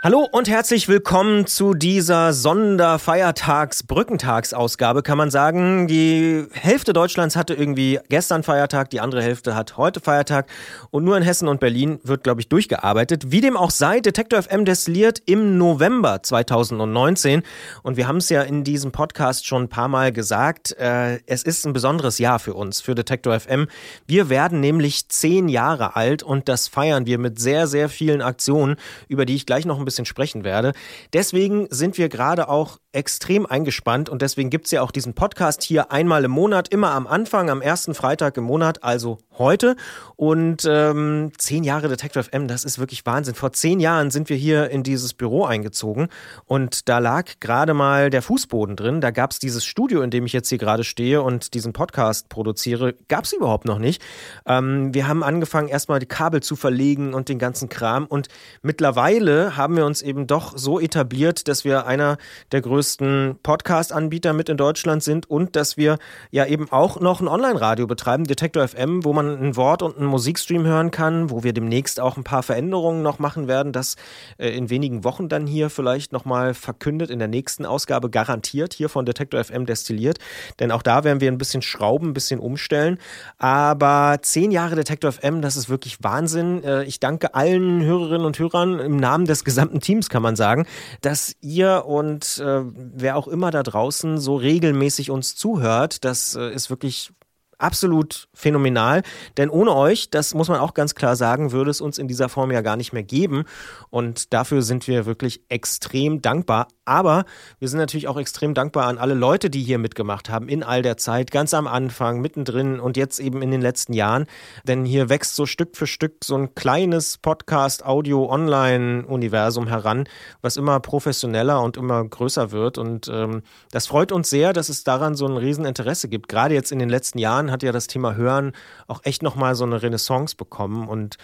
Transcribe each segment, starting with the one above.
Hallo und herzlich willkommen zu dieser Sonderfeiertags-Brückentagsausgabe, kann man sagen. Die Hälfte Deutschlands hatte irgendwie gestern Feiertag, die andere Hälfte hat heute Feiertag und nur in Hessen und Berlin wird, glaube ich, durchgearbeitet. Wie dem auch sei, Detektor FM destilliert im November 2019 und wir haben es ja in diesem Podcast schon ein paar Mal gesagt, äh, es ist ein besonderes Jahr für uns, für Detektor FM. Wir werden nämlich zehn Jahre alt und das feiern wir mit sehr, sehr vielen Aktionen, über die ich gleich noch ein bisschen sprechen werde. Deswegen sind wir gerade auch extrem eingespannt und deswegen gibt es ja auch diesen Podcast hier einmal im Monat, immer am Anfang, am ersten Freitag im Monat, also heute. Und ähm, zehn Jahre Detective FM, das ist wirklich Wahnsinn. Vor zehn Jahren sind wir hier in dieses Büro eingezogen und da lag gerade mal der Fußboden drin. Da gab es dieses Studio, in dem ich jetzt hier gerade stehe und diesen Podcast produziere, gab es überhaupt noch nicht. Ähm, wir haben angefangen, erstmal die Kabel zu verlegen und den ganzen Kram und mittlerweile haben wir uns eben doch so etabliert, dass wir einer der größten größten Podcast-Anbieter mit in Deutschland sind und dass wir ja eben auch noch ein Online-Radio betreiben, Detektor FM, wo man ein Wort und einen Musikstream hören kann, wo wir demnächst auch ein paar Veränderungen noch machen werden, das äh, in wenigen Wochen dann hier vielleicht nochmal verkündet, in der nächsten Ausgabe garantiert hier von Detektor FM destilliert, denn auch da werden wir ein bisschen schrauben, ein bisschen umstellen, aber zehn Jahre Detektor FM, das ist wirklich Wahnsinn. Äh, ich danke allen Hörerinnen und Hörern im Namen des gesamten Teams, kann man sagen, dass ihr und äh, wer auch immer da draußen so regelmäßig uns zuhört, das äh, ist wirklich absolut phänomenal. Denn ohne euch, das muss man auch ganz klar sagen, würde es uns in dieser Form ja gar nicht mehr geben. Und dafür sind wir wirklich extrem dankbar. Aber wir sind natürlich auch extrem dankbar an alle Leute, die hier mitgemacht haben, in all der Zeit, ganz am Anfang, mittendrin und jetzt eben in den letzten Jahren. Denn hier wächst so Stück für Stück so ein kleines Podcast-Audio-Online-Universum heran, was immer professioneller und immer größer wird. Und ähm, das freut uns sehr, dass es daran so ein Rieseninteresse gibt. Gerade jetzt in den letzten Jahren Jahren hat ja das Thema Hören auch echt nochmal so eine Renaissance bekommen. Und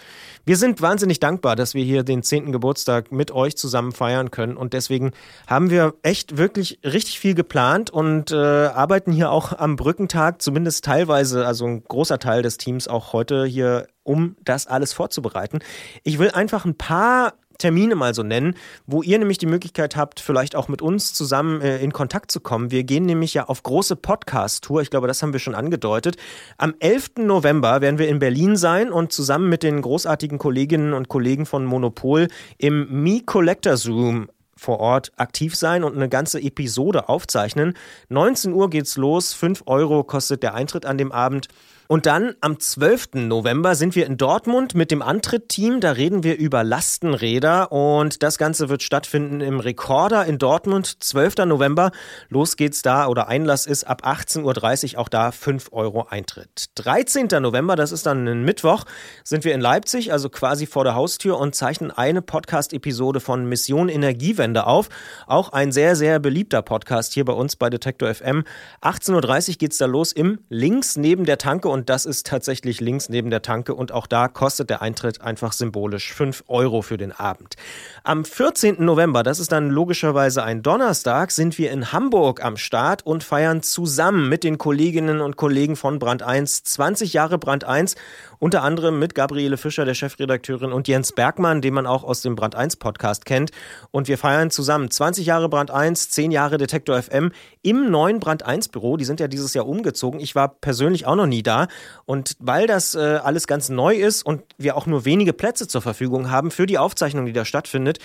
wir sind wahnsinnig dankbar, dass wir hier den 10. Geburtstag mit euch zusammen feiern können. Und deswegen haben wir echt wirklich richtig viel geplant und äh, arbeiten hier auch am Brückentag, zumindest teilweise, also ein großer Teil des Teams auch heute hier um das alles vorzubereiten. Ich will einfach ein paar Termine mal so nennen, wo ihr nämlich die Möglichkeit habt, vielleicht auch mit uns zusammen äh, in Kontakt zu kommen. Wir gehen nämlich ja auf große Podcast-Tour. Ich glaube, das haben wir schon angedeutet. Am 11. November werden wir in Berlin sein und zusammen mit den großartigen Kolleginnen und Kollegen von Monopol im Me Collectors Room vor Ort aktiv sein und eine ganze Episode aufzeichnen. 19 Uhr geht's los, 5 Euro kostet der Eintritt an dem Abend. Und dann am 12. November sind wir in Dortmund mit dem Antritt-Team. Da reden wir über Lastenräder und das Ganze wird stattfinden im Rekorder in Dortmund. 12. November. Los geht's da oder Einlass ist ab 18.30 Uhr. Auch da 5 Euro Eintritt. 13. November, das ist dann ein Mittwoch, sind wir in Leipzig, also quasi vor der Haustür und zeichnen eine Podcast-Episode von Mission Energiewende auf. Auch ein sehr, sehr beliebter Podcast hier bei uns bei Detektor FM. 18.30 Uhr geht's da los im links neben der Tanke und das ist tatsächlich links neben der Tanke und auch da kostet der Eintritt einfach symbolisch 5 Euro für den Abend. Am 14. November, das ist dann logischerweise ein Donnerstag, sind wir in Hamburg am Start und feiern zusammen mit den Kolleginnen und Kollegen von Brand 1 20 Jahre Brand 1 unter anderem mit Gabriele Fischer, der Chefredakteurin, und Jens Bergmann, den man auch aus dem Brand 1 Podcast kennt. Und wir feiern zusammen 20 Jahre Brand 1, 10 Jahre Detektor FM im neuen Brand 1 Büro. Die sind ja dieses Jahr umgezogen. Ich war persönlich auch noch nie da. Und weil das äh, alles ganz neu ist und wir auch nur wenige Plätze zur Verfügung haben für die Aufzeichnung, die da stattfindet,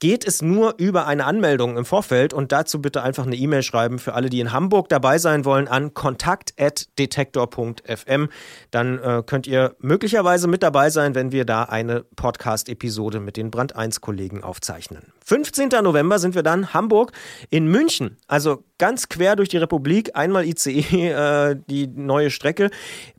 geht es nur über eine Anmeldung im Vorfeld und dazu bitte einfach eine E-Mail schreiben für alle, die in Hamburg dabei sein wollen an kontakt@detektor.fm. Dann äh, könnt ihr möglicherweise mit dabei sein, wenn wir da eine Podcast-Episode mit den Brand 1 Kollegen aufzeichnen. 15. November sind wir dann Hamburg in München, also ganz quer durch die Republik, einmal ICE, äh, die neue Strecke.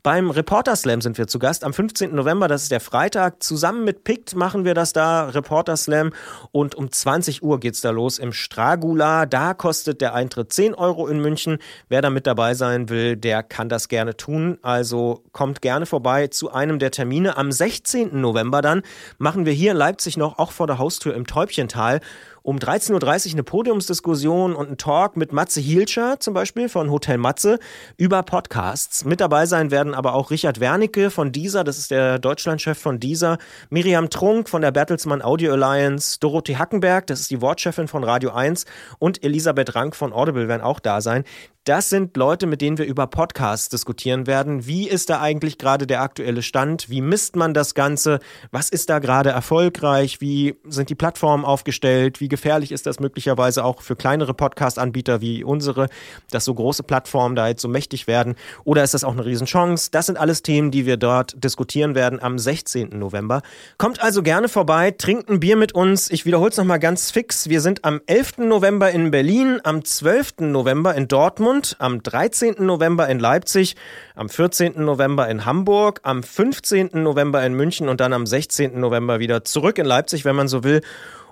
Beim Reporter Slam sind wir zu Gast am 15. November, das ist der Freitag. Zusammen mit PICT machen wir das da, Reporter Slam. Und um 20 Uhr geht's da los im Stragula. Da kostet der Eintritt 10 Euro in München. Wer da mit dabei sein will, der kann das gerne tun. Also kommt gerne vorbei zu einem der Termine. Am 16. November dann machen wir hier in Leipzig noch, auch vor der Haustür im Täubchental, Um 13.30 Uhr eine Podiumsdiskussion und ein Talk mit Matze Hielscher zum Beispiel von Hotel Matze über Podcasts. Mit dabei sein werden aber auch Richard Wernicke von dieser, das ist der Deutschlandchef von dieser, Miriam Trunk von der Bertelsmann Audio Alliance, Dorothee Hackenberg, das ist die Wortchefin von Radio 1 und Elisabeth Rank von Audible werden auch da sein. Das sind Leute, mit denen wir über Podcasts diskutieren werden. Wie ist da eigentlich gerade der aktuelle Stand? Wie misst man das Ganze? Was ist da gerade erfolgreich? Wie sind die Plattformen aufgestellt? Wie gefährlich ist das möglicherweise auch für kleinere Podcast-Anbieter wie unsere, dass so große Plattformen da jetzt so mächtig werden? Oder ist das auch eine Riesenchance? Das sind alles Themen, die wir dort diskutieren werden am 16. November. Kommt also gerne vorbei, trinkt ein Bier mit uns. Ich wiederhole es nochmal ganz fix. Wir sind am 11. November in Berlin, am 12. November in Dortmund Dortmund, am 13. November in Leipzig, am 14. November in Hamburg, am 15. November in München und dann am 16. November wieder zurück in Leipzig, wenn man so will.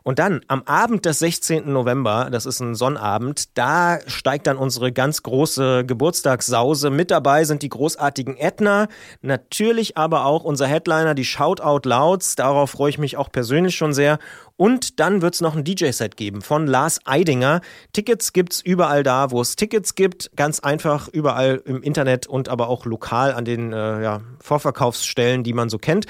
Und dann am Abend des 16. November, das ist ein Sonnabend, da steigt dann unsere ganz große Geburtstagssause. Mit dabei sind die großartigen Ätna, natürlich aber auch unser Headliner, die Shoutout Louds. Darauf freue ich mich auch persönlich schon sehr. Und dann wird es noch ein DJ-Set geben von Lars Eidinger. Tickets gibt's überall da, wo es Tickets gibt. Ganz einfach überall im Internet und aber auch lokal an den äh, ja, Vorverkaufsstellen, die man so kennt.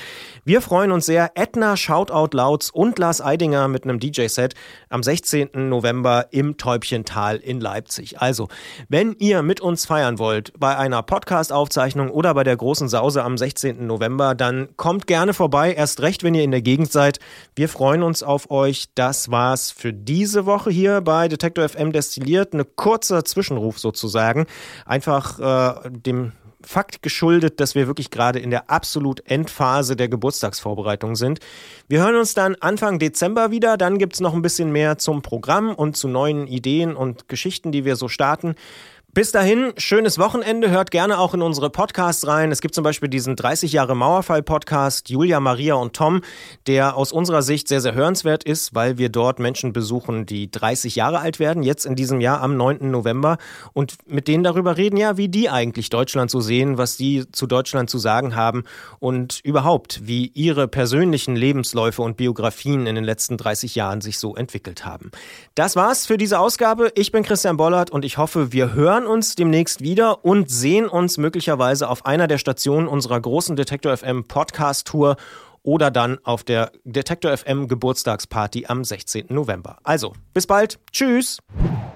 Wir freuen uns sehr. Edna Shoutout Louds und Lars Eidinger mit einem DJ-Set am 16. November im Täubchental in Leipzig. Also, wenn ihr mit uns feiern wollt bei einer Podcast-Aufzeichnung oder bei der großen Sause am 16. November, dann kommt gerne vorbei. Erst recht, wenn ihr in der Gegend seid. Wir freuen uns auf auf euch. Das war's für diese Woche hier bei Detektor FM destilliert. Eine kurzer Zwischenruf sozusagen. Einfach äh, dem Fakt geschuldet, dass wir wirklich gerade in der absolut Endphase der Geburtstagsvorbereitung sind. Wir hören uns dann Anfang Dezember wieder. Dann gibt's noch ein bisschen mehr zum Programm und zu neuen Ideen und Geschichten, die wir so starten. Bis dahin, schönes Wochenende. Hört gerne auch in unsere Podcasts rein. Es gibt zum Beispiel diesen 30 Jahre Mauerfall-Podcast Julia, Maria und Tom, der aus unserer Sicht sehr, sehr hörenswert ist, weil wir dort Menschen besuchen, die 30 Jahre alt werden, jetzt in diesem Jahr am 9. November und mit denen darüber reden, ja, wie die eigentlich Deutschland so sehen, was die zu Deutschland zu sagen haben und überhaupt, wie ihre persönlichen Lebensläufe und Biografien in den letzten 30 Jahren sich so entwickelt haben. Das war's für diese Ausgabe. Ich bin Christian Bollert und ich hoffe, wir hören hören uns demnächst wieder und sehen uns möglicherweise auf einer der Stationen unserer großen Detektor FM Podcast Tour oder dann auf der Detektor FM Geburtstagsparty am 16. November. Also, bis bald. Tschüss.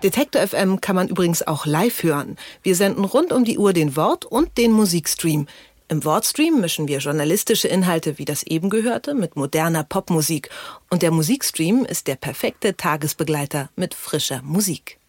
Detektor FM kann man übrigens auch live hören. Wir senden rund um die Uhr den Wort- und den Musikstream. Im Wortstream mischen wir journalistische Inhalte wie das eben gehörte mit moderner Popmusik. Und der Musikstream ist der perfekte Tagesbegleiter mit frischer Musik.